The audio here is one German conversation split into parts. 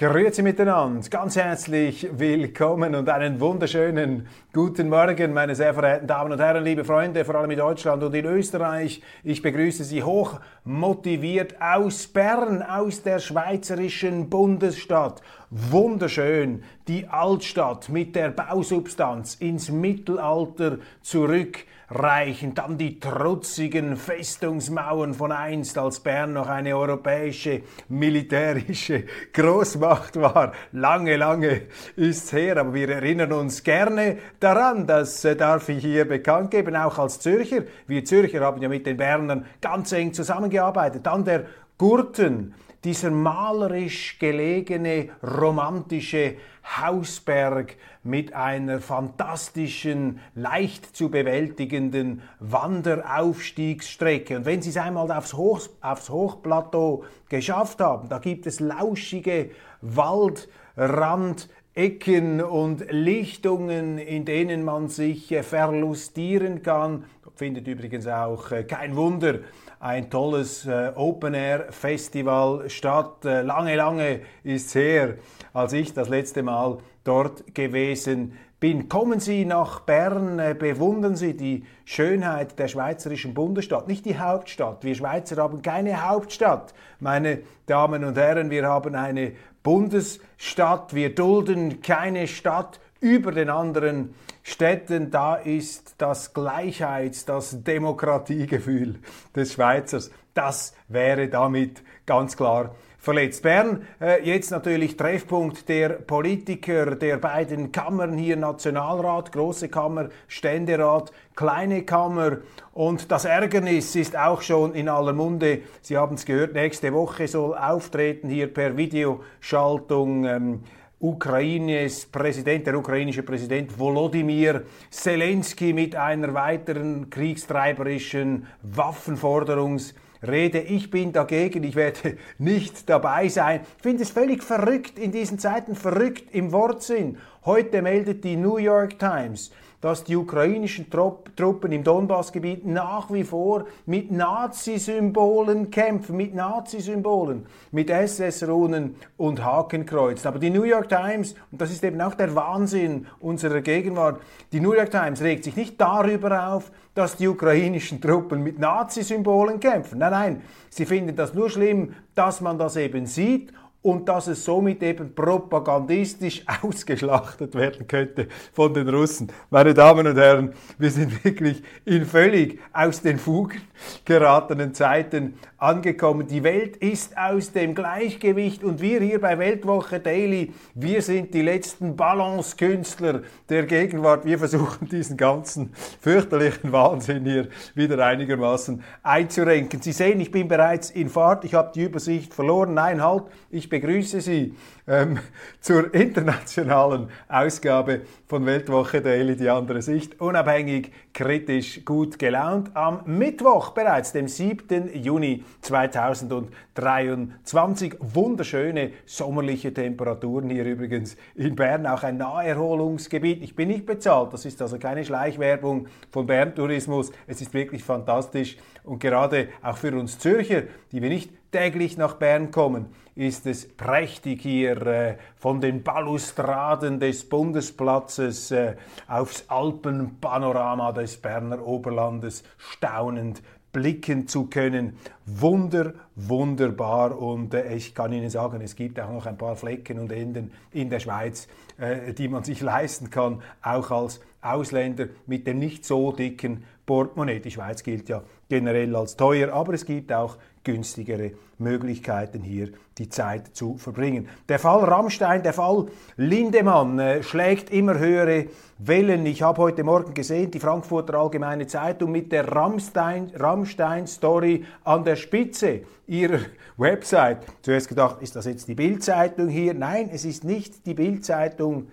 Grüezi miteinander, ganz herzlich willkommen und einen wunderschönen guten Morgen, meine sehr verehrten Damen und Herren, liebe Freunde, vor allem in Deutschland und in Österreich. Ich begrüße Sie hoch motiviert aus Bern, aus der schweizerischen Bundesstadt. Wunderschön, die Altstadt mit der Bausubstanz ins Mittelalter zurück reichen dann die trutzigen Festungsmauern von einst, als Bern noch eine europäische militärische Großmacht war. Lange, lange ist's her, aber wir erinnern uns gerne daran, das äh, darf ich hier bekannt geben, auch als Zürcher. Wir Zürcher haben ja mit den Bernern ganz eng zusammengearbeitet. Dann der Gurten, dieser malerisch gelegene, romantische Hausberg mit einer fantastischen, leicht zu bewältigenden Wanderaufstiegsstrecke. Und wenn Sie es einmal aufs, Hoch, aufs Hochplateau geschafft haben, da gibt es lauschige Waldrandecken und Lichtungen, in denen man sich verlustieren kann. Findet übrigens auch äh, kein Wunder ein tolles äh, Open-Air-Festival statt. Äh, lange, lange ist es her, als ich das letzte Mal dort gewesen bin. Kommen Sie nach Bern, äh, bewundern Sie die Schönheit der schweizerischen Bundesstadt, nicht die Hauptstadt. Wir Schweizer haben keine Hauptstadt, meine Damen und Herren, wir haben eine Bundesstadt, wir dulden keine Stadt über den anderen Städten, da ist das Gleichheits-, das Demokratiegefühl des Schweizers, das wäre damit ganz klar verletzt. Bern, äh, jetzt natürlich Treffpunkt der Politiker der beiden Kammern hier, Nationalrat, Große Kammer, Ständerat, Kleine Kammer. Und das Ärgernis ist auch schon in aller Munde. Sie haben es gehört, nächste Woche soll auftreten hier per Videoschaltung. Ähm, Ukraines Präsident, der ukrainische Präsident Volodymyr Zelensky mit einer weiteren kriegstreiberischen Waffenforderungsrede. Ich bin dagegen, ich werde nicht dabei sein. Ich finde es völlig verrückt in diesen Zeiten, verrückt im Wortsinn. Heute meldet die New York Times, dass die ukrainischen Truppen im Donbassgebiet nach wie vor mit Nazi-Symbolen kämpfen, mit Nazi-Symbolen, mit SS-Runen und Hakenkreuzen. Aber die New York Times, und das ist eben auch der Wahnsinn unserer Gegenwart, die New York Times regt sich nicht darüber auf, dass die ukrainischen Truppen mit Nazi-Symbolen kämpfen. Nein, nein, sie finden das nur schlimm, dass man das eben sieht und dass es somit eben propagandistisch ausgeschlachtet werden könnte von den Russen. Meine Damen und Herren, wir sind wirklich in völlig aus den Fugen geratenen Zeiten angekommen. Die Welt ist aus dem Gleichgewicht und wir hier bei Weltwoche Daily, wir sind die letzten Balancekünstler der Gegenwart. Wir versuchen diesen ganzen fürchterlichen Wahnsinn hier wieder einigermaßen einzurenken. Sie sehen, ich bin bereits in Fahrt, ich habe die Übersicht verloren. Nein, halt, ich begrüße Sie ähm, zur internationalen Ausgabe von Weltwoche Daily, die andere Sicht. Unabhängig, kritisch, gut gelaunt. Am Mittwoch bereits, dem 7. Juni 2023. Wunderschöne sommerliche Temperaturen hier übrigens in Bern. Auch ein Naherholungsgebiet. Ich bin nicht bezahlt. Das ist also keine Schleichwerbung von Bern Tourismus. Es ist wirklich fantastisch. Und gerade auch für uns Zürcher, die wir nicht täglich nach Bern kommen, ist es prächtig hier äh, von den Balustraden des Bundesplatzes äh, aufs Alpenpanorama des Berner Oberlandes staunend blicken zu können. Wunder, wunderbar. Und äh, ich kann Ihnen sagen, es gibt auch noch ein paar Flecken und Enden in der Schweiz, äh, die man sich leisten kann, auch als Ausländer mit dem nicht so dicken Portemonnaie. Die Schweiz gilt ja generell als teuer, aber es gibt auch günstigere Möglichkeiten hier die Zeit zu verbringen. Der Fall Rammstein, der Fall Lindemann äh, schlägt immer höhere Wellen. Ich habe heute Morgen gesehen, die Frankfurter Allgemeine Zeitung mit der Rammstein-Story an der Spitze ihrer Website. Zuerst gedacht, ist das jetzt die Bildzeitung hier? Nein, es ist nicht die Bildzeitung.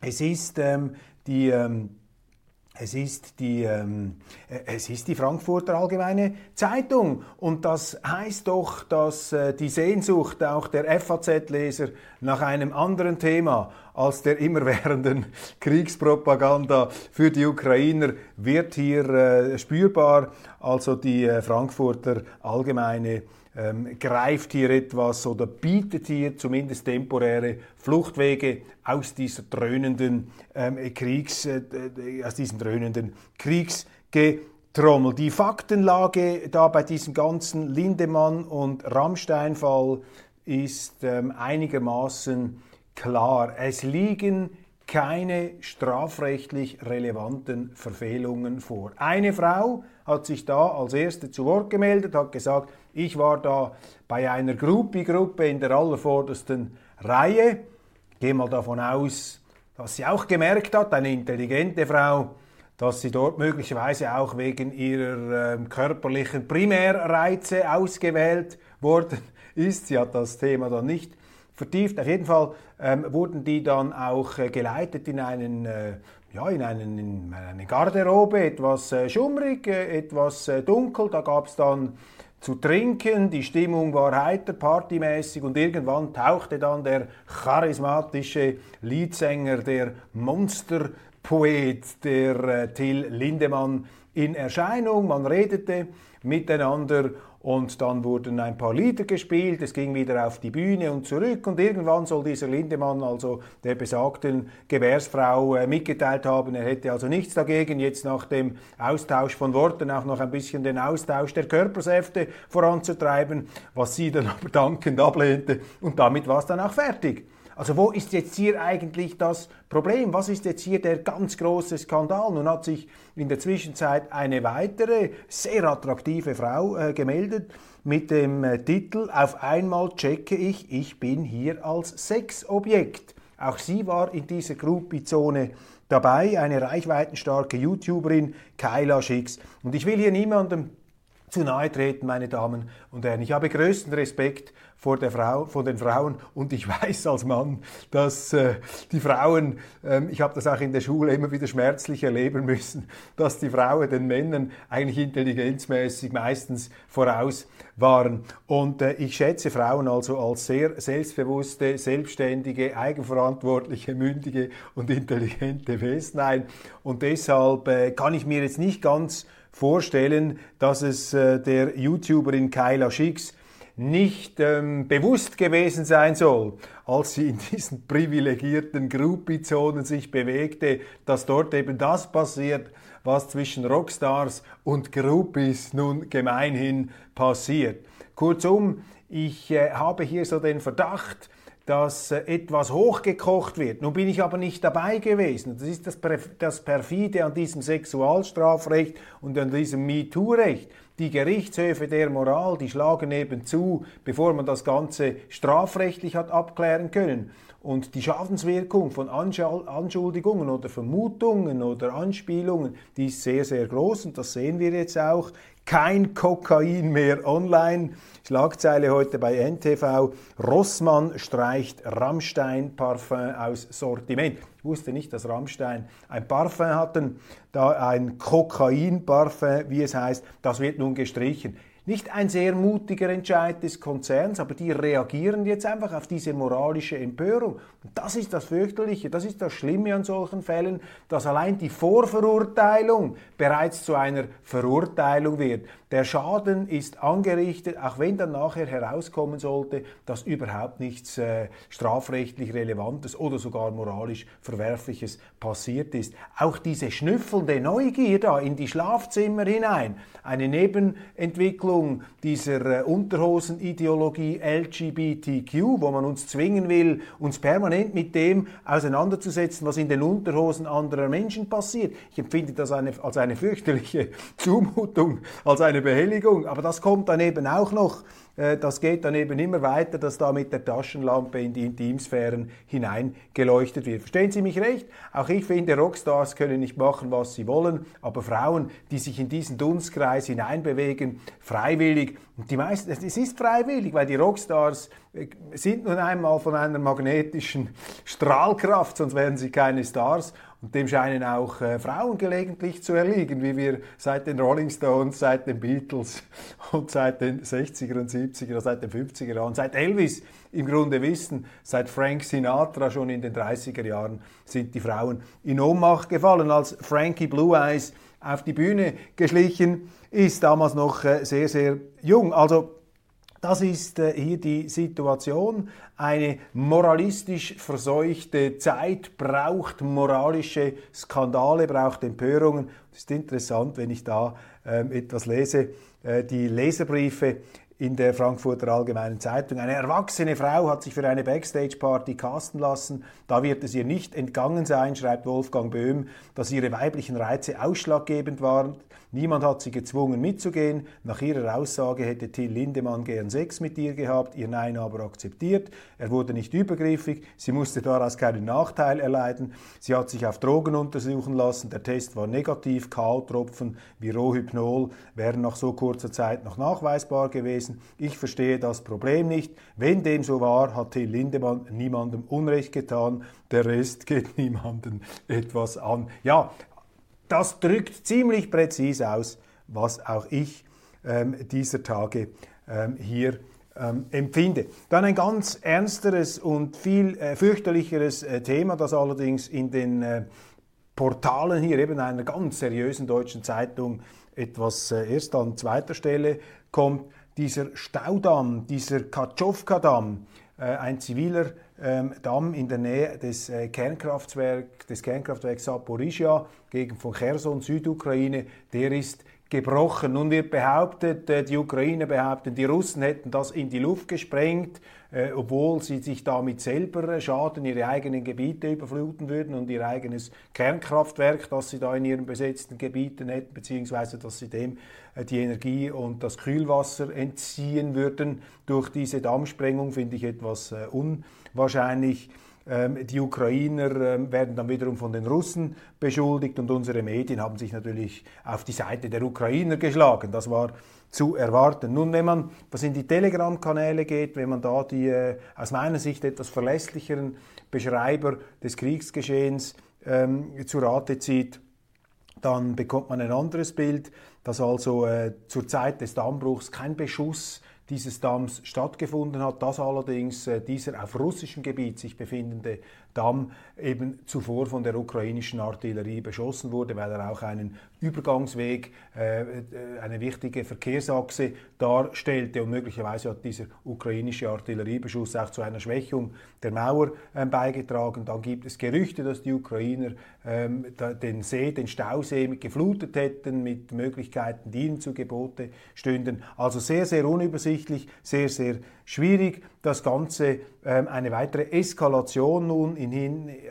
Es ist ähm, die ähm, es ist, die, ähm, äh, es ist die Frankfurter Allgemeine Zeitung. Und das heißt doch, dass äh, die Sehnsucht auch der FAZ-Leser nach einem anderen Thema als der immerwährenden Kriegspropaganda für die Ukrainer wird hier äh, spürbar. Also die äh, Frankfurter Allgemeine ähm, greift hier etwas oder bietet hier zumindest temporäre Fluchtwege aus dieser dröhnenden ähm, Kriegs, äh, aus diesem dröhnenden Kriegsgetrommel. Die Faktenlage da bei diesem ganzen Lindemann und Rammstein-Fall ist ähm, einigermaßen klar. Es liegen keine strafrechtlich relevanten Verfehlungen vor. Eine Frau hat sich da als erste zu Wort gemeldet, hat gesagt, ich war da bei einer Gruppi-Gruppe in der allervordersten Reihe. Ich gehe mal davon aus, dass sie auch gemerkt hat, eine intelligente Frau, dass sie dort möglicherweise auch wegen ihrer äh, körperlichen Primärreize ausgewählt worden ist. Sie hat das Thema dann nicht vertieft. Auf jeden Fall ähm, wurden die dann auch äh, geleitet in einen äh, ja, in, einen, in eine Garderobe, etwas äh, schummrig, äh, etwas äh, dunkel. Da gab es dann zu trinken, die Stimmung war heiter, partymäßig und irgendwann tauchte dann der charismatische Leadsänger, der Monsterpoet, der äh, Till Lindemann in Erscheinung. Man redete miteinander und dann wurden ein paar Lieder gespielt, es ging wieder auf die Bühne und zurück. Und irgendwann soll dieser Lindemann also der besagten Gewährsfrau äh, mitgeteilt haben, er hätte also nichts dagegen, jetzt nach dem Austausch von Worten auch noch ein bisschen den Austausch der Körpersäfte voranzutreiben, was sie dann aber dankend ablehnte. Und damit war es dann auch fertig. Also wo ist jetzt hier eigentlich das Problem? Was ist jetzt hier der ganz große Skandal? Nun hat sich in der Zwischenzeit eine weitere sehr attraktive Frau äh, gemeldet mit dem äh, Titel Auf einmal checke ich, ich bin hier als Sexobjekt. Auch sie war in dieser Gruppi-Zone dabei, eine reichweitenstarke YouTuberin, Kyla Schicks. Und ich will hier niemandem zu nahe treten, meine Damen und Herren. Ich habe größten Respekt vor, der Frau, vor den Frauen und ich weiß als Mann, dass äh, die Frauen, ähm, ich habe das auch in der Schule immer wieder schmerzlich erleben müssen, dass die Frauen den Männern eigentlich intelligenzmäßig meistens voraus waren. Und äh, ich schätze Frauen also als sehr selbstbewusste, selbstständige, eigenverantwortliche, mündige und intelligente Wesen ein. Und deshalb äh, kann ich mir jetzt nicht ganz vorstellen, dass es äh, der YouTuberin Kyla Schicks nicht ähm, bewusst gewesen sein soll, als sie in diesen privilegierten Groupie-Zonen sich bewegte, dass dort eben das passiert, was zwischen Rockstars und Groupies nun gemeinhin passiert. Kurzum, ich äh, habe hier so den Verdacht, dass äh, etwas hochgekocht wird. Nun bin ich aber nicht dabei gewesen. Das ist das, das perfide an diesem Sexualstrafrecht und an diesem MeToo-Recht die Gerichtshöfe der Moral, die schlagen eben zu, bevor man das Ganze strafrechtlich hat abklären können. Und die Schadenswirkung von Anschuldigungen oder Vermutungen oder Anspielungen, die ist sehr, sehr groß und das sehen wir jetzt auch. Kein Kokain mehr online. Schlagzeile heute bei NTV. Rossmann streicht Rammstein-Parfum aus Sortiment. Ich wusste nicht, dass Rammstein ein Parfum hatten, da ein Kokain-Parfum, wie es heißt, das wird nun gestrichen. Nicht ein sehr mutiger Entscheid des Konzerns, aber die reagieren jetzt einfach auf diese moralische Empörung. Und das ist das Fürchterliche, das ist das Schlimme an solchen Fällen, dass allein die Vorverurteilung bereits zu einer Verurteilung wird. Der Schaden ist angerichtet, auch wenn dann nachher herauskommen sollte, dass überhaupt nichts äh, strafrechtlich Relevantes oder sogar moralisch Verwerfliches passiert ist. Auch diese schnüffelnde Neugier da in die Schlafzimmer hinein, eine Nebenentwicklung dieser äh, Unterhosenideologie LGBTQ, wo man uns zwingen will, uns permanent mit dem auseinanderzusetzen, was in den Unterhosen anderer Menschen passiert. Ich empfinde das eine, als eine fürchterliche Zumutung, als eine Behelligung. Aber das kommt dann eben auch noch das geht dann eben immer weiter, dass da mit der Taschenlampe in die Intimsphären hineingeleuchtet wird. Verstehen Sie mich recht? Auch ich finde, Rockstars können nicht machen, was sie wollen, aber Frauen, die sich in diesen Dunstkreis hineinbewegen, freiwillig, und die meisten, es ist freiwillig, weil die Rockstars äh, sind nun einmal von einer magnetischen Strahlkraft, sonst wären sie keine Stars. Und dem scheinen auch äh, Frauen gelegentlich zu erliegen, wie wir seit den Rolling Stones, seit den Beatles und seit den 60er und 70er, seit den 50er Jahren, seit Elvis im Grunde wissen, seit Frank Sinatra schon in den 30er Jahren sind die Frauen in Ohnmacht gefallen, als Frankie Blue Eyes auf die Bühne geschlichen ist, damals noch äh, sehr, sehr jung. Also das ist äh, hier die Situation. Eine moralistisch verseuchte Zeit braucht moralische Skandale, braucht Empörungen. Es ist interessant, wenn ich da ähm, etwas lese, äh, die Leserbriefe in der Frankfurter Allgemeinen Zeitung. Eine erwachsene Frau hat sich für eine Backstage-Party casten lassen. Da wird es ihr nicht entgangen sein, schreibt Wolfgang Böhm, dass ihre weiblichen Reize ausschlaggebend waren. Niemand hat sie gezwungen mitzugehen. Nach ihrer Aussage hätte Till Lindemann gern Sex mit ihr gehabt, ihr Nein aber akzeptiert. Er wurde nicht übergriffig, sie musste daraus keinen Nachteil erleiden. Sie hat sich auf Drogen untersuchen lassen, der Test war negativ, K.O.-Tropfen wie Rohypnol wären nach so kurzer Zeit noch nachweisbar gewesen. Ich verstehe das Problem nicht. Wenn dem so war, hat Till Lindemann niemandem Unrecht getan, der Rest geht niemandem etwas an. Ja, das drückt ziemlich präzise aus, was auch ich ähm, dieser Tage ähm, hier ähm, empfinde. Dann ein ganz ernsteres und viel äh, fürchterlicheres äh, Thema, das allerdings in den äh, Portalen hier eben einer ganz seriösen deutschen Zeitung etwas äh, erst an zweiter Stelle kommt. Dieser Staudamm, dieser Katschowka-Damm, äh, ein ziviler ähm, Damm in der Nähe des, äh, Kernkraftwerk, des Kernkraftwerks Saporizhia gegen von Cherson, Südukraine, der ist gebrochen. Nun wird behauptet, äh, die Ukraine behaupten, die Russen hätten das in die Luft gesprengt, äh, obwohl sie sich damit selber äh, schaden, ihre eigenen Gebiete überfluten würden und ihr eigenes Kernkraftwerk, das sie da in ihren besetzten Gebieten hätten, beziehungsweise dass sie dem die Energie und das Kühlwasser entziehen würden durch diese Dammsprengung, finde ich etwas unwahrscheinlich. Ähm, die Ukrainer ähm, werden dann wiederum von den Russen beschuldigt und unsere Medien haben sich natürlich auf die Seite der Ukrainer geschlagen. Das war zu erwarten. Nun, wenn man was in die Telegram-Kanäle geht, wenn man da die äh, aus meiner Sicht etwas verlässlicheren Beschreiber des Kriegsgeschehens ähm, zu Rate zieht, dann bekommt man ein anderes Bild, dass also äh, zur Zeit des Dammbruchs kein Beschuss dieses Damms stattgefunden hat, dass allerdings äh, dieser auf russischem Gebiet sich befindende Damm eben zuvor von der ukrainischen Artillerie beschossen wurde, weil er auch einen Übergangsweg, äh, äh, eine wichtige Verkehrsachse darstellte und möglicherweise hat dieser ukrainische Artilleriebeschuss auch zu einer Schwächung der Mauer äh, beigetragen. Dann gibt es Gerüchte, dass die Ukrainer ähm, den See, den Stausee geflutet hätten mit Möglichkeiten, die ihnen zu Gebote stünden. Also sehr, sehr unübersichtlich, sehr, sehr schwierig. Das Ganze ähm, eine weitere Eskalation nun in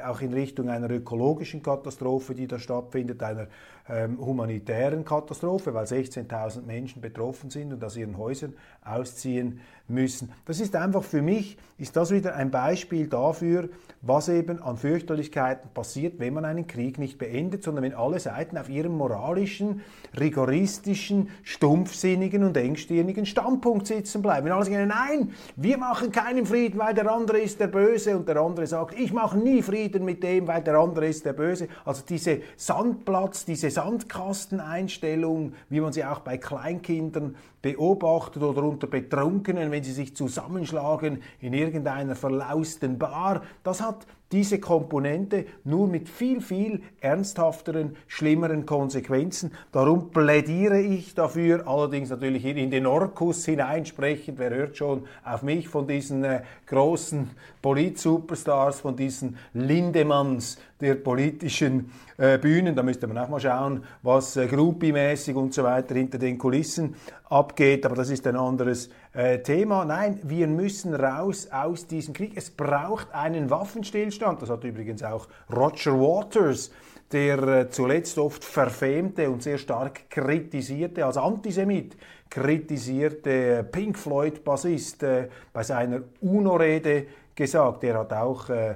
auch in Richtung einer ökologischen Katastrophe, die da stattfindet, einer ähm, humanitären Katastrophe, weil 16.000 Menschen betroffen sind und aus ihren Häusern ausziehen müssen. Das ist einfach für mich, ist das wieder ein Beispiel dafür, was eben an Fürchterlichkeiten passiert, wenn man einen Krieg nicht beendet, sondern wenn alle Seiten auf ihrem moralischen, rigoristischen, stumpfsinnigen und engstirnigen Standpunkt sitzen bleiben. Wenn alle sagen, nein, wir machen keinen Frieden, weil der andere ist der Böse und der andere sagt, ich mache nie Frieden mit dem, weil der andere ist der Böse. Also diese Sandplatz, diese Sandkasteneinstellung, wie man sie auch bei Kleinkindern beobachtet oder unter Betrunkenen, wenn sie sich zusammenschlagen in irgendeiner verlausten Bar, das hat diese Komponente nur mit viel, viel ernsthafteren, schlimmeren Konsequenzen. Darum plädiere ich dafür, allerdings natürlich in den Orkus hineinsprechend, wer hört schon auf mich von diesen äh, großen Polit-Superstars, von diesen Lindemanns der politischen äh, Bühnen. Da müsste man auch mal schauen, was äh, Groupie-mäßig und so weiter hinter den Kulissen abgeht, aber das ist ein anderes äh, Thema. Nein, wir müssen raus aus diesem Krieg. Es braucht einen Waffenstillstand. Das hat übrigens auch Roger Waters, der äh, zuletzt oft verfemte und sehr stark kritisierte, als Antisemit kritisierte Pink Floyd-Bassist äh, bei seiner UNO-Rede gesagt. Er hat auch äh,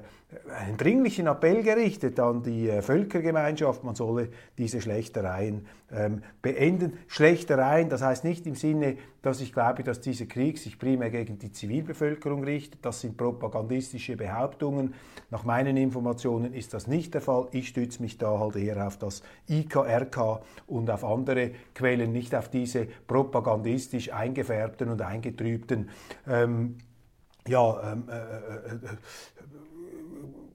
einen dringlichen Appell gerichtet an die äh, Völkergemeinschaft, man solle diese Schlechtereien ähm, beenden. Schlechtereien, das heißt nicht im Sinne, dass ich glaube, dass dieser Krieg sich primär gegen die Zivilbevölkerung richtet. Das sind propagandistische Behauptungen. Nach meinen Informationen ist das nicht der Fall. Ich stütze mich da halt eher auf das IKRK und auf andere Quellen, nicht auf diese propagandistisch eingefärbten und eingetrübten ähm, ja, ähm, äh, äh, äh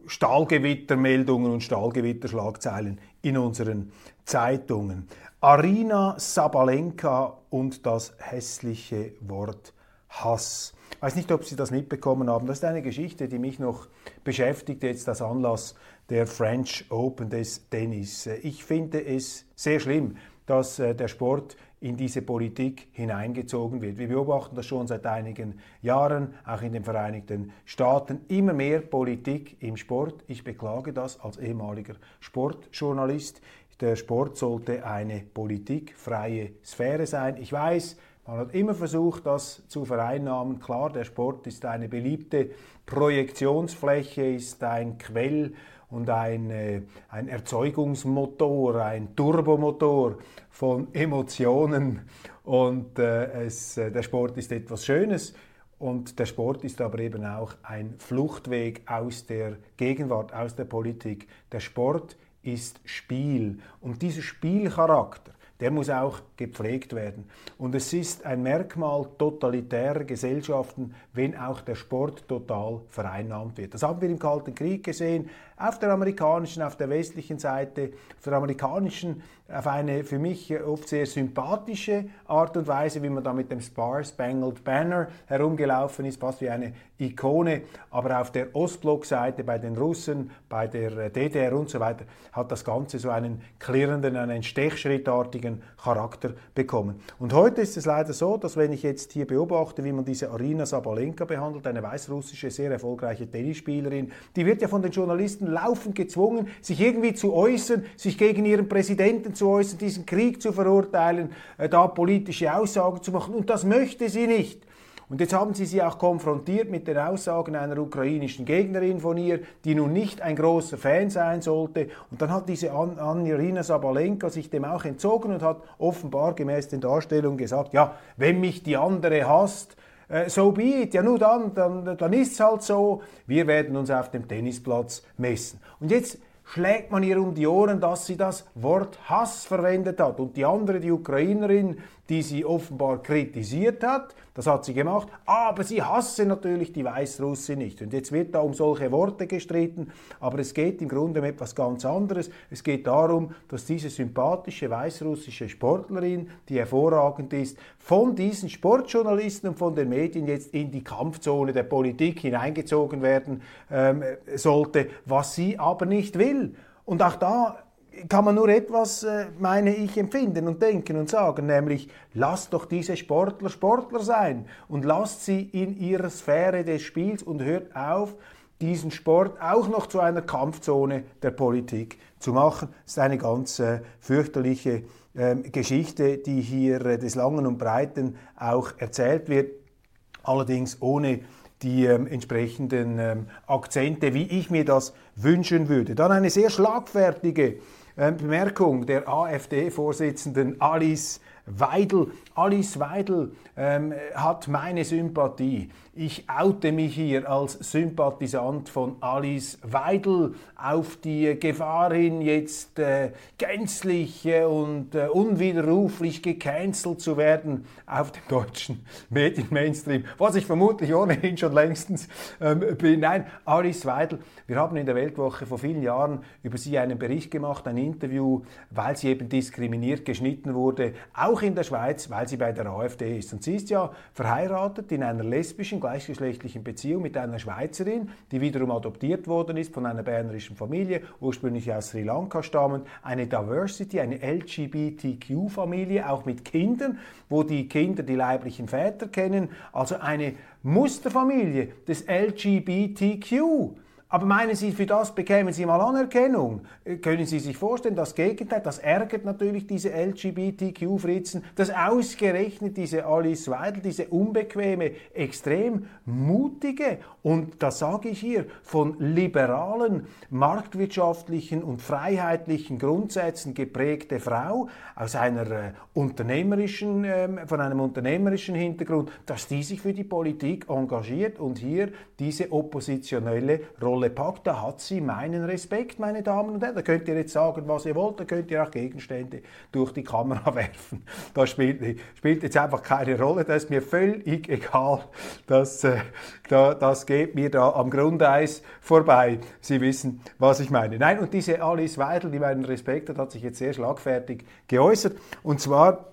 Stahlgewittermeldungen und Stahlgewitterschlagzeilen in unseren Zeitungen. Arina Sabalenka und das hässliche Wort Hass. Ich weiß nicht, ob Sie das mitbekommen haben. Das ist eine Geschichte, die mich noch beschäftigt, jetzt als Anlass der French Open des Tennis. Ich finde es sehr schlimm, dass äh, der Sport in diese Politik hineingezogen wird. Wir beobachten das schon seit einigen Jahren, auch in den Vereinigten Staaten. Immer mehr Politik im Sport. Ich beklage das als ehemaliger Sportjournalist. Der Sport sollte eine politikfreie Sphäre sein. Ich weiß, man hat immer versucht, das zu vereinnahmen. Klar, der Sport ist eine beliebte Projektionsfläche, ist ein Quell und ein, äh, ein Erzeugungsmotor, ein Turbomotor von Emotionen. Und äh, es, äh, der Sport ist etwas Schönes. Und der Sport ist aber eben auch ein Fluchtweg aus der Gegenwart, aus der Politik. Der Sport ist Spiel. Und dieser Spielcharakter, der muss auch gepflegt werden. Und es ist ein Merkmal totalitärer Gesellschaften, wenn auch der Sport total vereinnahmt wird. Das haben wir im Kalten Krieg gesehen, auf der amerikanischen, auf der westlichen Seite, auf der amerikanischen auf eine für mich oft sehr sympathische Art und Weise, wie man da mit dem Star Spangled Banner herumgelaufen ist, fast wie eine Ikone. Aber auf der Ostblockseite bei den Russen, bei der DDR und so weiter, hat das Ganze so einen klirrenden, einen stechschrittartigen Charakter bekommen. Und heute ist es leider so, dass wenn ich jetzt hier beobachte, wie man diese Arina Sabalenka behandelt, eine weißrussische, sehr erfolgreiche Tennisspielerin, die wird ja von den Journalisten laufend gezwungen, sich irgendwie zu äußern, sich gegen ihren Präsidenten zu äußern, diesen Krieg zu verurteilen, äh, da politische Aussagen zu machen. Und das möchte sie nicht. Und jetzt haben sie sie auch konfrontiert mit den Aussagen einer ukrainischen Gegnerin von ihr, die nun nicht ein großer Fan sein sollte. Und dann hat diese An Sabalenka sich dem auch entzogen und hat offenbar gemäß den Darstellungen gesagt, ja, wenn mich die andere hasst, äh, so be it, ja nur dann, dann, dann ist es halt so, wir werden uns auf dem Tennisplatz messen. Und jetzt schlägt man ihr um die Ohren, dass sie das Wort Hass verwendet hat. Und die andere, die Ukrainerin, die sie offenbar kritisiert hat. Das hat sie gemacht. Aber sie hasse natürlich die Weißrusse nicht. Und jetzt wird da um solche Worte gestritten. Aber es geht im Grunde um etwas ganz anderes. Es geht darum, dass diese sympathische weißrussische Sportlerin, die hervorragend ist, von diesen Sportjournalisten und von den Medien jetzt in die Kampfzone der Politik hineingezogen werden ähm, sollte, was sie aber nicht will. Und auch da kann man nur etwas, äh, meine ich, empfinden und denken und sagen, nämlich lasst doch diese Sportler Sportler sein und lasst sie in ihrer Sphäre des Spiels und hört auf, diesen Sport auch noch zu einer Kampfzone der Politik zu machen. Das ist eine ganz äh, fürchterliche äh, Geschichte, die hier äh, des Langen und Breiten auch erzählt wird, allerdings ohne die ähm, entsprechenden ähm, Akzente, wie ich mir das wünschen würde. Dann eine sehr schlagfertige ähm, Bemerkung der AfD-Vorsitzenden Alice Weidel. Alice Weidel ähm, hat meine Sympathie. Ich oute mich hier als Sympathisant von Alice Weidel auf die Gefahr hin, jetzt äh, gänzlich äh, und äh, unwiderruflich gecancelt zu werden auf dem deutschen Medienmainstream, was ich vermutlich ohnehin schon längstens ähm, bin. Nein, Alice Weidel, wir haben in der Weltwoche vor vielen Jahren über sie einen Bericht gemacht, ein Interview, weil sie eben diskriminiert geschnitten wurde, auch in der Schweiz, weil sie bei der AfD ist. Und sie ist ja verheiratet in einer lesbischen, gleichgeschlechtlichen Beziehung mit einer Schweizerin, die wiederum adoptiert worden ist von einer bernerischen Familie, ursprünglich aus Sri Lanka stammend. Eine Diversity, eine LGBTQ-Familie, auch mit Kindern, wo die Kinder die leiblichen Väter kennen. Also eine Musterfamilie des LGBTQ. Aber meinen Sie, für das bekämen Sie mal Anerkennung? Können Sie sich vorstellen, das Gegenteil, das ärgert natürlich diese LGBTQ-Fritzen, dass ausgerechnet diese Alice Weidel, diese unbequeme, extrem mutige und, das sage ich hier, von liberalen, marktwirtschaftlichen und freiheitlichen Grundsätzen geprägte Frau aus einer äh, unternehmerischen, äh, von einem unternehmerischen Hintergrund, dass die sich für die Politik engagiert und hier diese oppositionelle Rolle Rolle packt, da hat sie meinen Respekt, meine Damen und Herren. Da könnt ihr jetzt sagen, was ihr wollt, da könnt ihr auch Gegenstände durch die Kamera werfen. Das spielt, spielt jetzt einfach keine Rolle, das ist mir völlig egal. Das, äh, da, das geht mir da am Grundeis vorbei. Sie wissen, was ich meine. Nein, und diese Alice Weidel, die meinen Respekt hat, hat sich jetzt sehr schlagfertig geäußert. Und zwar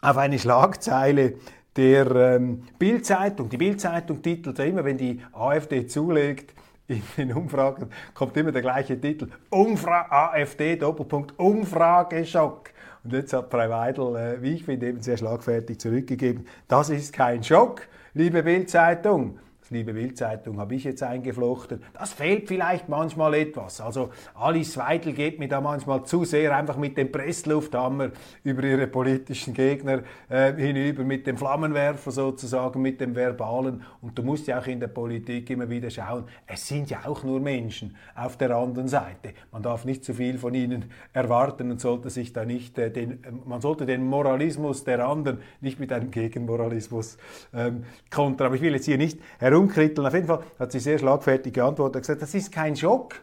auf eine Schlagzeile der ähm, Bildzeitung. Die Bildzeitung titelt immer, wenn die AfD zulegt, in den Umfragen kommt immer der gleiche Titel. Umfra AfD, Doppelpunkt, Umfrageschock. Und jetzt hat Frau Weidel, äh, wie ich finde, eben sehr schlagfertig zurückgegeben. Das ist kein Schock, liebe Bildzeitung liebe Bildzeitung, habe ich jetzt eingeflochten. Das fehlt vielleicht manchmal etwas. Also Alice Weidel geht mir da manchmal zu sehr einfach mit dem Presslufthammer über ihre politischen Gegner äh, hinüber, mit dem Flammenwerfer sozusagen, mit dem Verbalen. Und du musst ja auch in der Politik immer wieder schauen, es sind ja auch nur Menschen auf der anderen Seite. Man darf nicht zu viel von ihnen erwarten und sollte sich da nicht äh, den, man sollte den Moralismus der anderen nicht mit einem Gegenmoralismus ähm, kontern. Aber ich will jetzt hier nicht herum herumkritteln. Auf jeden Fall hat sie sehr schlagfertig geantwortet und gesagt, das ist kein Schock,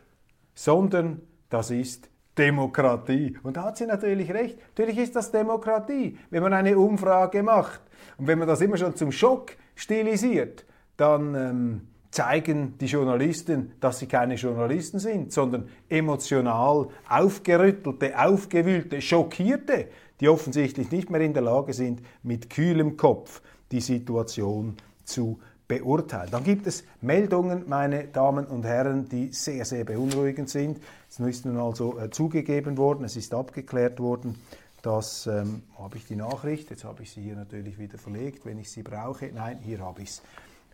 sondern das ist Demokratie. Und da hat sie natürlich recht. Natürlich ist das Demokratie, wenn man eine Umfrage macht. Und wenn man das immer schon zum Schock stilisiert, dann ähm, zeigen die Journalisten, dass sie keine Journalisten sind, sondern emotional aufgerüttelte, aufgewühlte, schockierte, die offensichtlich nicht mehr in der Lage sind, mit kühlem Kopf die Situation zu beurteilen. Dann gibt es Meldungen, meine Damen und Herren, die sehr, sehr beunruhigend sind. Es ist nun also äh, zugegeben worden, es ist abgeklärt worden, dass, ähm, habe ich die Nachricht, jetzt habe ich sie hier natürlich wieder verlegt, wenn ich sie brauche. Nein, hier habe ich es.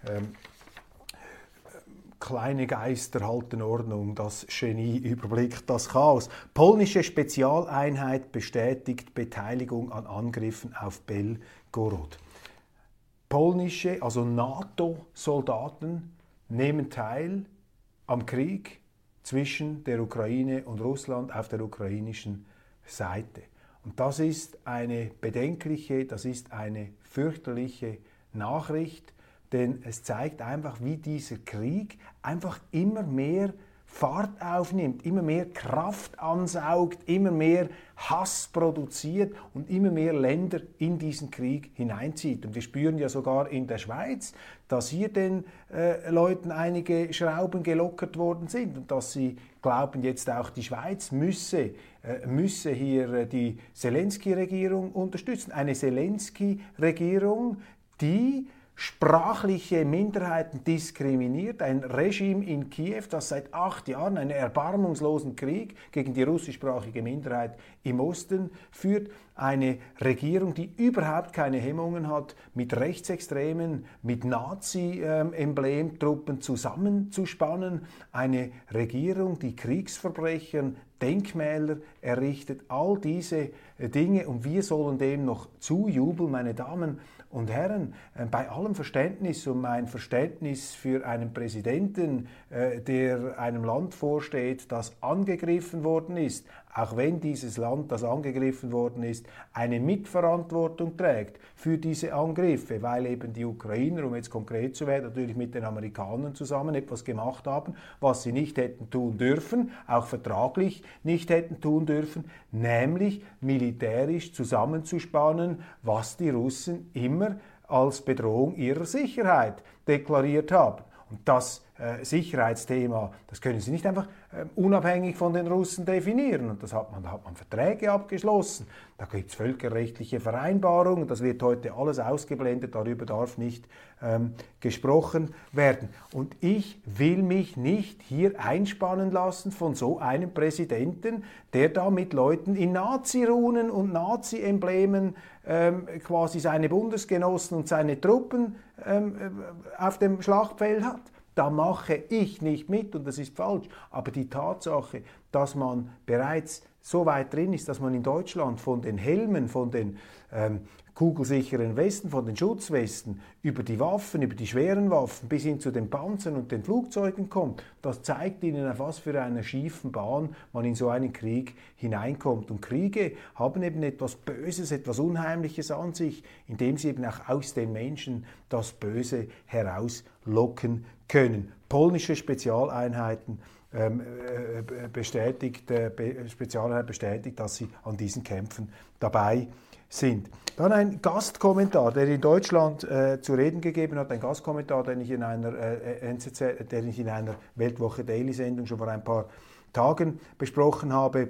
Ähm, kleine Geister halten Ordnung, das Genie überblickt das Chaos. Polnische Spezialeinheit bestätigt Beteiligung an Angriffen auf Belgorod polnische, also NATO-Soldaten nehmen teil am Krieg zwischen der Ukraine und Russland auf der ukrainischen Seite. Und das ist eine bedenkliche, das ist eine fürchterliche Nachricht, denn es zeigt einfach, wie dieser Krieg einfach immer mehr Fahrt aufnimmt, immer mehr Kraft ansaugt, immer mehr Hass produziert und immer mehr Länder in diesen Krieg hineinzieht. Und wir spüren ja sogar in der Schweiz, dass hier den äh, Leuten einige Schrauben gelockert worden sind und dass sie glauben, jetzt auch die Schweiz müsse, äh, müsse hier äh, die Zelensky-Regierung unterstützen. Eine Zelensky-Regierung, die sprachliche Minderheiten diskriminiert, ein Regime in Kiew, das seit acht Jahren einen erbarmungslosen Krieg gegen die russischsprachige Minderheit im Osten führt, eine Regierung, die überhaupt keine Hemmungen hat, mit Rechtsextremen, mit Nazi-Emblemtruppen zusammenzuspannen, eine Regierung, die Kriegsverbrechern Denkmäler errichtet, all diese Dinge. Und wir sollen dem noch zujubeln, meine Damen und Herren, äh, bei allem Verständnis um mein Verständnis für einen Präsidenten, äh, der einem Land vorsteht, das angegriffen worden ist, auch wenn dieses Land, das angegriffen worden ist, eine Mitverantwortung trägt für diese Angriffe, weil eben die Ukrainer, um jetzt konkret zu werden, natürlich mit den Amerikanern zusammen etwas gemacht haben, was sie nicht hätten tun dürfen, auch vertraglich nicht hätten tun dürfen, nämlich militärisch zusammenzuspannen, was die Russen immer als Bedrohung ihrer Sicherheit deklariert haben. Und das Sicherheitsthema, das können Sie nicht einfach äh, unabhängig von den Russen definieren. Und das hat man, da hat man Verträge abgeschlossen, da gibt es völkerrechtliche Vereinbarungen, das wird heute alles ausgeblendet, darüber darf nicht ähm, gesprochen werden. Und ich will mich nicht hier einspannen lassen von so einem Präsidenten, der da mit Leuten in Nazi-Runen und Nazi-Emblemen ähm, quasi seine Bundesgenossen und seine Truppen ähm, äh, auf dem Schlachtfeld hat. Da mache ich nicht mit und das ist falsch. Aber die Tatsache, dass man bereits so weit drin ist, dass man in Deutschland von den Helmen, von den ähm, kugelsicheren Westen, von den Schutzwesten, über die Waffen, über die schweren Waffen bis hin zu den Panzern und den Flugzeugen kommt, das zeigt ihnen, auf was für einer schiefen Bahn man in so einen Krieg hineinkommt. Und Kriege haben eben etwas Böses, etwas Unheimliches an sich, indem sie eben auch aus den Menschen das Böse herauslocken können. Polnische Spezialeinheiten ähm, äh, bestätigt, äh, Spezialeinheit bestätigt, dass sie an diesen Kämpfen dabei sind. Dann ein Gastkommentar, der in Deutschland äh, zu reden gegeben hat, ein Gastkommentar, den ich in einer äh, äh NZZ, den ich in einer Weltwoche Daily Sendung schon vor ein paar Tagen besprochen habe,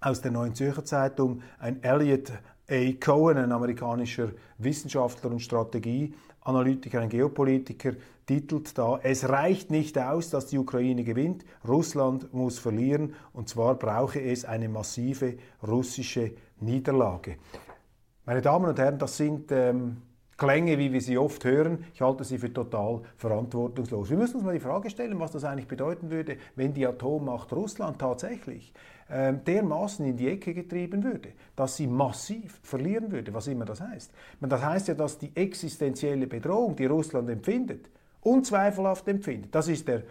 aus der Neuen Zürcher Zeitung, ein Elliot A. Cohen, ein amerikanischer Wissenschaftler und Strategieanalytiker, ein Geopolitiker, titelt da, es reicht nicht aus, dass die Ukraine gewinnt, Russland muss verlieren und zwar brauche es eine massive russische Niederlage. Meine Damen und Herren, das sind ähm, Klänge, wie wir sie oft hören. Ich halte sie für total verantwortungslos. Wir müssen uns mal die Frage stellen, was das eigentlich bedeuten würde, wenn die Atommacht Russland tatsächlich ähm, dermaßen in die Ecke getrieben würde, dass sie massiv verlieren würde, was immer das heißt. Meine, das heißt ja, dass die existenzielle Bedrohung, die Russland empfindet, unzweifelhaft empfindet, das ist der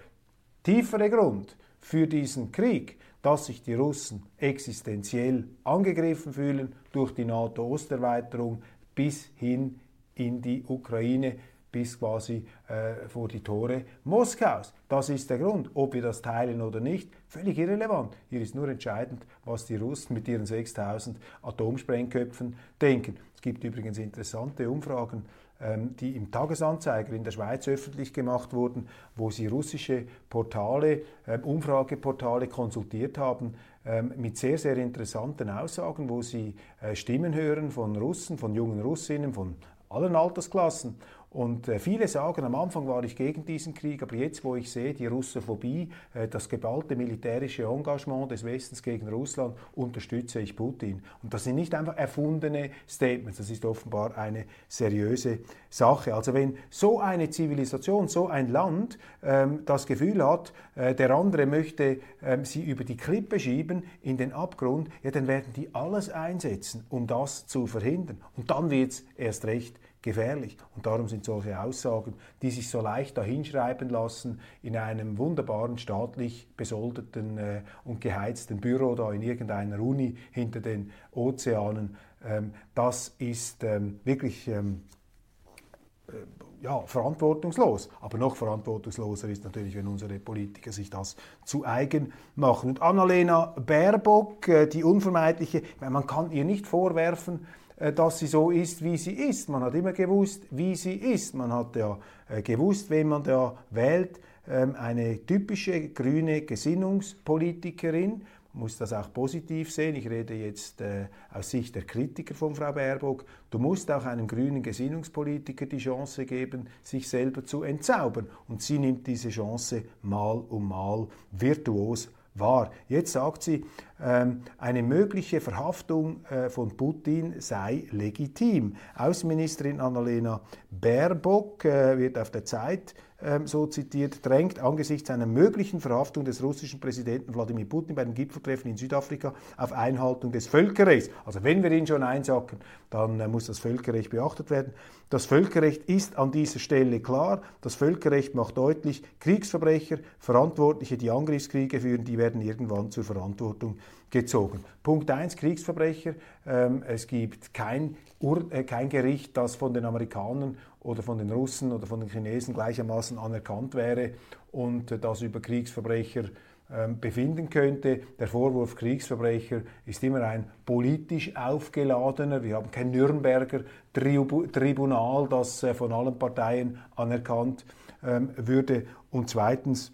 tiefere Grund für diesen Krieg, dass sich die Russen existenziell angegriffen fühlen durch die NATO-Osterweiterung bis hin in die Ukraine, bis quasi äh, vor die Tore Moskaus. Das ist der Grund. Ob wir das teilen oder nicht, völlig irrelevant. Hier ist nur entscheidend, was die Russen mit ihren 6000 Atomsprengköpfen denken. Es gibt übrigens interessante Umfragen ähm, die im Tagesanzeiger in der Schweiz öffentlich gemacht wurden, wo sie russische Portale, ähm, Umfrageportale konsultiert haben ähm, mit sehr, sehr interessanten Aussagen, wo sie äh, Stimmen hören von Russen, von jungen Russinnen, von allen Altersklassen und äh, viele sagen, am Anfang war ich gegen diesen Krieg, aber jetzt, wo ich sehe, die Russophobie, äh, das geballte militärische Engagement des Westens gegen Russland, unterstütze ich Putin. Und das sind nicht einfach erfundene Statements, das ist offenbar eine seriöse Sache. Also wenn so eine Zivilisation, so ein Land ähm, das Gefühl hat, äh, der andere möchte ähm, sie über die Klippe schieben in den Abgrund, ja, dann werden die alles einsetzen, um das zu verhindern. Und dann wird es erst recht gefährlich. Und darum sind solche Aussagen, die sich so leicht dahinschreiben lassen, in einem wunderbaren staatlich besoldeten äh, und geheizten Büro da in irgendeiner Uni hinter den Ozeanen, ähm, das ist ähm, wirklich ähm, äh, ja, verantwortungslos. Aber noch verantwortungsloser ist natürlich, wenn unsere Politiker sich das zu eigen machen. Und Annalena Baerbock, äh, die unvermeidliche, man kann ihr nicht vorwerfen, dass sie so ist, wie sie ist. Man hat immer gewusst, wie sie ist. Man hat ja äh, gewusst, wen man da wählt. Ähm, eine typische grüne Gesinnungspolitikerin. Muss das auch positiv sehen. Ich rede jetzt äh, aus Sicht der Kritiker von Frau Baerbock. Du musst auch einem grünen Gesinnungspolitiker die Chance geben, sich selber zu entzaubern. Und sie nimmt diese Chance mal um mal virtuos wahr. Jetzt sagt sie, ähm, eine mögliche Verhaftung äh, von Putin sei legitim. Außenministerin Annalena Baerbock äh, wird auf der Zeit so zitiert, drängt angesichts einer möglichen Verhaftung des russischen Präsidenten Wladimir Putin bei dem Gipfeltreffen in Südafrika auf Einhaltung des Völkerrechts. Also wenn wir ihn schon einsacken, dann äh, muss das Völkerrecht beachtet werden. Das Völkerrecht ist an dieser Stelle klar. Das Völkerrecht macht deutlich, Kriegsverbrecher, Verantwortliche, die Angriffskriege führen, die werden irgendwann zur Verantwortung gezogen. Punkt 1, Kriegsverbrecher. Ähm, es gibt kein, äh, kein Gericht, das von den Amerikanern oder von den Russen oder von den Chinesen gleichermaßen anerkannt wäre und das über Kriegsverbrecher ähm, befinden könnte. Der Vorwurf Kriegsverbrecher ist immer ein politisch aufgeladener. Wir haben kein Nürnberger Tribunal, das äh, von allen Parteien anerkannt ähm, würde. Und zweitens,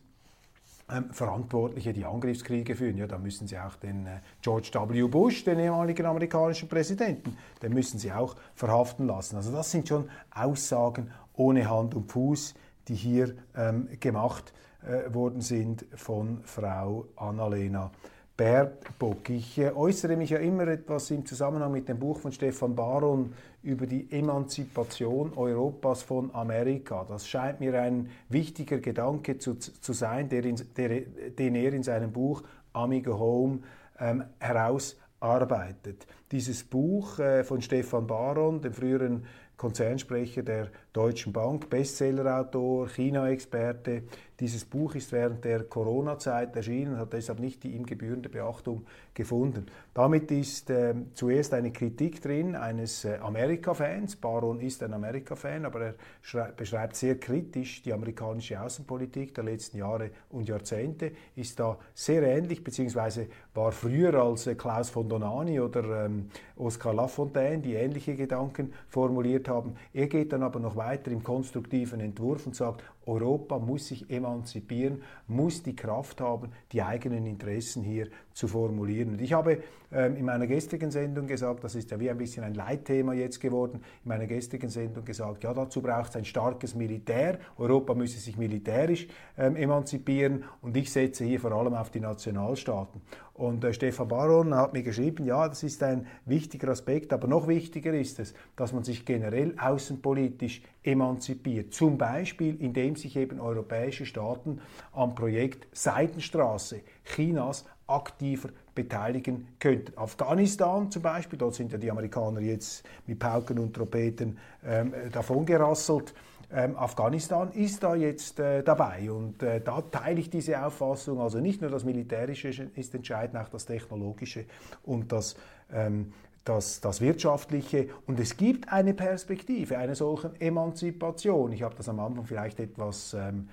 ähm, Verantwortliche, die Angriffskriege führen. Ja, da müssen Sie auch den äh, George W. Bush, den ehemaligen amerikanischen Präsidenten, den müssen Sie auch verhaften lassen. Also das sind schon Aussagen ohne Hand und Fuß, die hier ähm, gemacht äh, worden sind von Frau Annalena Baerbock. Ich äh, äußere mich ja immer etwas im Zusammenhang mit dem Buch von Stefan Baron über die Emanzipation Europas von Amerika. Das scheint mir ein wichtiger Gedanke zu, zu sein, der in, der, den er in seinem Buch Amigo Home ähm, herausarbeitet. Dieses Buch äh, von Stefan Baron, dem früheren Konzernsprecher der Deutschen Bank, Bestsellerautor, China-Experte, dieses Buch ist während der Corona-Zeit erschienen, hat deshalb nicht die ihm gebührende Beachtung gefunden. Damit ist äh, zuerst eine Kritik drin eines äh, Amerika-Fans. Baron ist ein Amerika-Fan, aber er beschreibt sehr kritisch die amerikanische Außenpolitik der letzten Jahre und Jahrzehnte, ist da sehr ähnlich, beziehungsweise war früher als äh, Klaus von Donani oder ähm, Oscar Lafontaine, die ähnliche Gedanken formuliert haben. Er geht dann aber noch weiter im konstruktiven Entwurf und sagt, Europa muss sich emanzipieren, muss die Kraft haben, die eigenen Interessen hier zu formulieren. Und ich habe ähm, in meiner gestrigen Sendung gesagt, das ist ja wie ein bisschen ein Leitthema jetzt geworden, in meiner gestrigen Sendung gesagt, ja, dazu braucht es ein starkes Militär. Europa müsse sich militärisch ähm, emanzipieren und ich setze hier vor allem auf die Nationalstaaten. Und äh, Stefan Baron hat mir geschrieben, ja, das ist ein wichtiger Aspekt, aber noch wichtiger ist es, dass man sich generell außenpolitisch emanzipiert. Zum Beispiel, indem sich eben europäische Staaten am Projekt Seidenstraße Chinas aktiver beteiligen könnten. Afghanistan zum Beispiel, dort sind ja die Amerikaner jetzt mit Pauken und Trompeten ähm, davongerasselt. Ähm, Afghanistan ist da jetzt äh, dabei und äh, da teile ich diese Auffassung. Also nicht nur das Militärische ist entscheidend, auch das Technologische und das, ähm, das, das Wirtschaftliche. Und es gibt eine Perspektive einer solchen Emanzipation. Ich habe das am Anfang vielleicht etwas ähm,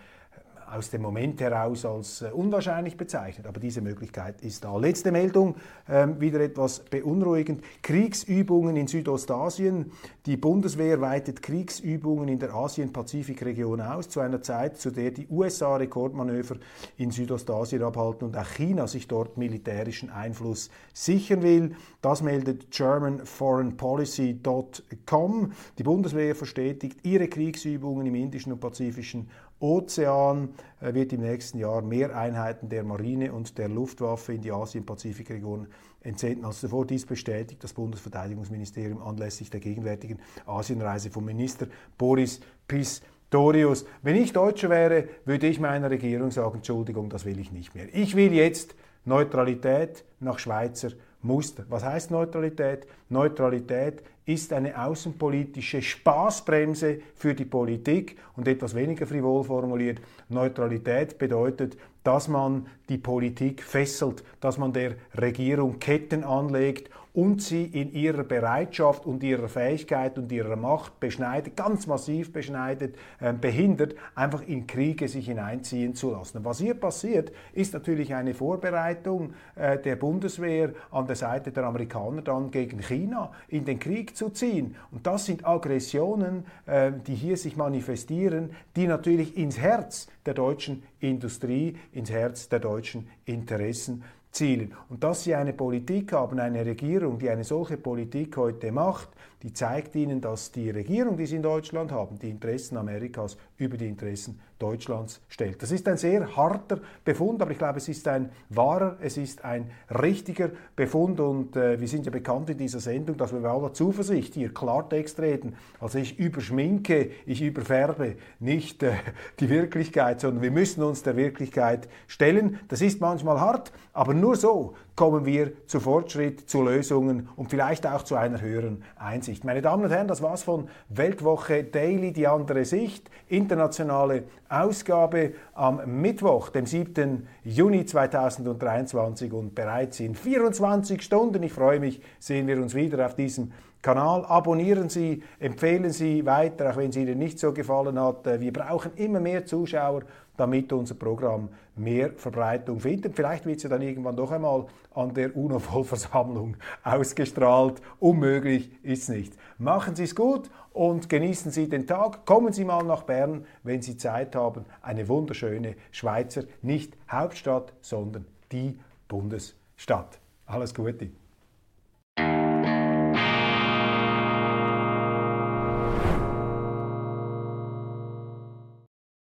aus dem Moment heraus als äh, unwahrscheinlich bezeichnet. Aber diese Möglichkeit ist da. Letzte Meldung, ähm, wieder etwas beunruhigend. Kriegsübungen in Südostasien. Die Bundeswehr weitet Kriegsübungen in der Asien-Pazifik-Region aus, zu einer Zeit, zu der die USA Rekordmanöver in Südostasien abhalten und auch China sich dort militärischen Einfluss sichern will. Das meldet GermanForeignPolicy.com. Die Bundeswehr verstetigt ihre Kriegsübungen im Indischen und Pazifischen äh, wird im nächsten Jahr mehr Einheiten der Marine und der Luftwaffe in die Asien-Pazifik-Region entsenden als zuvor. Dies bestätigt das Bundesverteidigungsministerium anlässlich der gegenwärtigen Asienreise vom Minister Boris Pistorius. Wenn ich Deutscher wäre, würde ich meiner Regierung sagen, Entschuldigung, das will ich nicht mehr. Ich will jetzt Neutralität nach Schweizer Muster. Was heißt Neutralität? Neutralität ist eine außenpolitische Spaßbremse für die Politik und etwas weniger frivol formuliert. Neutralität bedeutet, dass man die Politik fesselt, dass man der Regierung Ketten anlegt und sie in ihrer Bereitschaft und ihrer Fähigkeit und ihrer Macht beschneidet, ganz massiv beschneidet, äh, behindert, einfach in Kriege sich hineinziehen zu lassen. Was hier passiert, ist natürlich eine Vorbereitung äh, der Bundeswehr an der Seite der Amerikaner dann gegen China in den Krieg zu ziehen. Und das sind Aggressionen, äh, die hier sich manifestieren, die natürlich ins Herz der deutschen Industrie, ins Herz der deutschen Interessen zielen. Und dass sie eine Politik haben, eine Regierung, die eine solche Politik heute macht, die zeigt ihnen, dass die Regierung, die sie in Deutschland haben, die Interessen Amerikas über die Interessen Deutschlands stellt. Das ist ein sehr harter Befund, aber ich glaube, es ist ein wahrer, es ist ein richtiger Befund und äh, wir sind ja bekannt in dieser Sendung, dass wir bei aller Zuversicht hier Klartext reden. Also ich überschminke, ich überfärbe nicht äh, die Wirklichkeit, sondern wir müssen uns der Wirklichkeit stellen. Das ist manchmal hart, aber nur so kommen wir zu Fortschritt, zu Lösungen und vielleicht auch zu einer höheren Einsicht. Meine Damen und Herren, das war's von Weltwoche Daily, die andere Sicht, internationale Ausgabe am Mittwoch, dem 7. Juni 2023 und bereits in 24 Stunden, ich freue mich, sehen wir uns wieder auf diesem Kanal. Abonnieren Sie, empfehlen Sie weiter, auch wenn es Ihnen nicht so gefallen hat. Wir brauchen immer mehr Zuschauer damit unser Programm mehr Verbreitung findet. Vielleicht wird sie dann irgendwann doch einmal an der UNO-Vollversammlung ausgestrahlt. Unmöglich ist es nicht. Machen Sie es gut und genießen Sie den Tag. Kommen Sie mal nach Bern, wenn Sie Zeit haben. Eine wunderschöne Schweizer, nicht Hauptstadt, sondern die Bundesstadt. Alles Gute.